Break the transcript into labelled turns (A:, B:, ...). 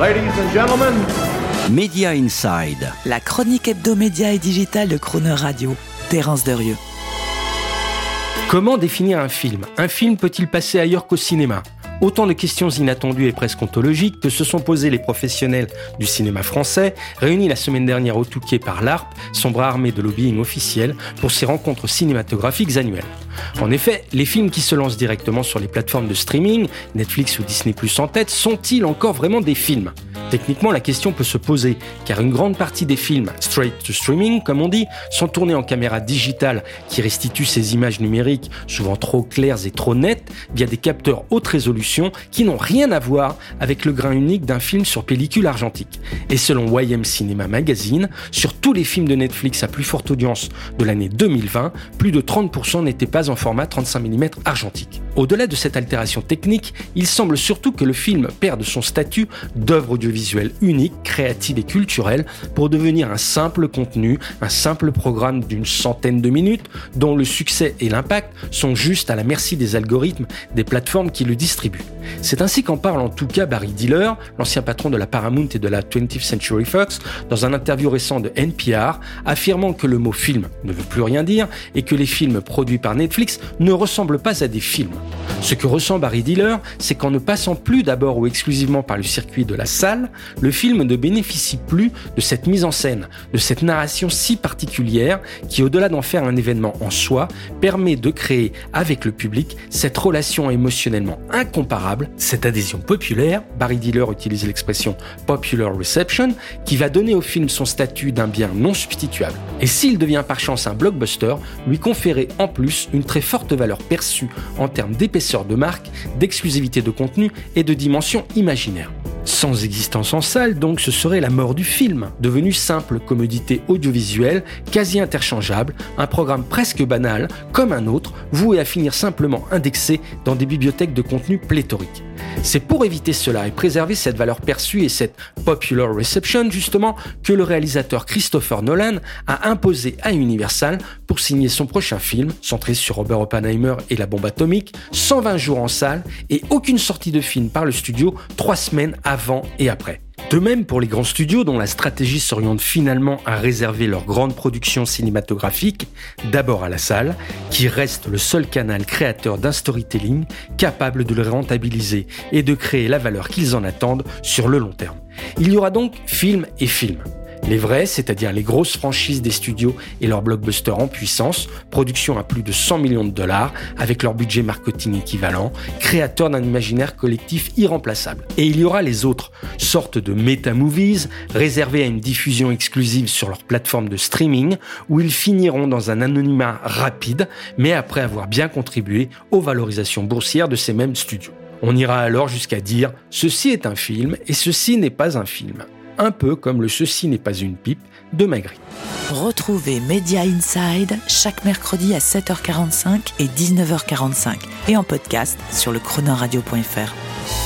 A: Ladies and gentlemen,
B: Media Inside.
C: La chronique hebdomédia et digitale de Croner Radio. Terence Derieux.
D: Comment définir un film? Un film peut-il passer ailleurs qu'au cinéma? Autant de questions inattendues et presque ontologiques que se sont posées les professionnels du cinéma français, réunis la semaine dernière au Touquet par l'ARP, son bras armé de lobbying officiel, pour ces rencontres cinématographiques annuelles. En effet, les films qui se lancent directement sur les plateformes de streaming, Netflix ou Disney Plus en tête, sont-ils encore vraiment des films? Techniquement, la question peut se poser, car une grande partie des films straight to streaming, comme on dit, sont tournés en caméra digitale qui restitue ces images numériques, souvent trop claires et trop nettes, via des capteurs haute résolution qui n'ont rien à voir avec le grain unique d'un film sur pellicule argentique. Et selon YM Cinema Magazine, sur tous les films de Netflix à plus forte audience de l'année 2020, plus de 30% n'étaient pas en format 35 mm argentique. Au-delà de cette altération technique, il semble surtout que le film perde son statut d'œuvre audiovisuelle unique, créative et culturelle pour devenir un simple contenu, un simple programme d'une centaine de minutes dont le succès et l'impact sont juste à la merci des algorithmes des plateformes qui le distribuent. C'est ainsi qu'en parle en tout cas Barry Diller, l'ancien patron de la Paramount et de la 20th Century Fox, dans un interview récent de NPR, affirmant que le mot film ne veut plus rien dire et que les films produits par Netflix ne ressemblent pas à des films. Ce que ressent Barry Diller, c'est qu'en ne passant plus d'abord ou exclusivement par le circuit de la salle, le film ne bénéficie plus de cette mise en scène, de cette narration si particulière qui, au-delà d'en faire un événement en soi, permet de créer avec le public cette relation émotionnellement incomparable, cette adhésion populaire, Barry Diller utilise l'expression popular reception, qui va donner au film son statut d'un bien non substituable. Et s'il devient par chance un blockbuster, lui conférer en plus une très forte valeur perçue en termes d'épaisseur de marque, d'exclusivité de contenu et de dimension imaginaire. Sans existence en salle, donc, ce serait la mort du film, devenu simple commodité audiovisuelle, quasi interchangeable, un programme presque banal, comme un autre, voué à finir simplement indexé dans des bibliothèques de contenu pléthoriques. C'est pour éviter cela et préserver cette valeur perçue et cette popular reception, justement, que le réalisateur Christopher Nolan a imposé à Universal, pour signer son prochain film, centré sur Robert Oppenheimer et la bombe atomique, 120 jours en salle et aucune sortie de film par le studio trois semaines avant et après. De même pour les grands studios dont la stratégie s'oriente finalement à réserver leurs grandes productions cinématographiques d'abord à la salle, qui reste le seul canal créateur d'un storytelling capable de le rentabiliser et de créer la valeur qu'ils en attendent sur le long terme. Il y aura donc film et film. Les vrais, c'est-à-dire les grosses franchises des studios et leurs blockbusters en puissance, production à plus de 100 millions de dollars, avec leur budget marketing équivalent, créateurs d'un imaginaire collectif irremplaçable. Et il y aura les autres, sortes de meta-movies, réservés à une diffusion exclusive sur leur plateforme de streaming, où ils finiront dans un anonymat rapide, mais après avoir bien contribué aux valorisations boursières de ces mêmes studios. On ira alors jusqu'à dire ceci est un film et ceci n'est pas un film un peu comme le Ceci n'est pas une pipe de Magritte.
C: Retrouvez Media Inside chaque mercredi à 7h45 et 19h45 et en podcast sur le chronoradio.fr.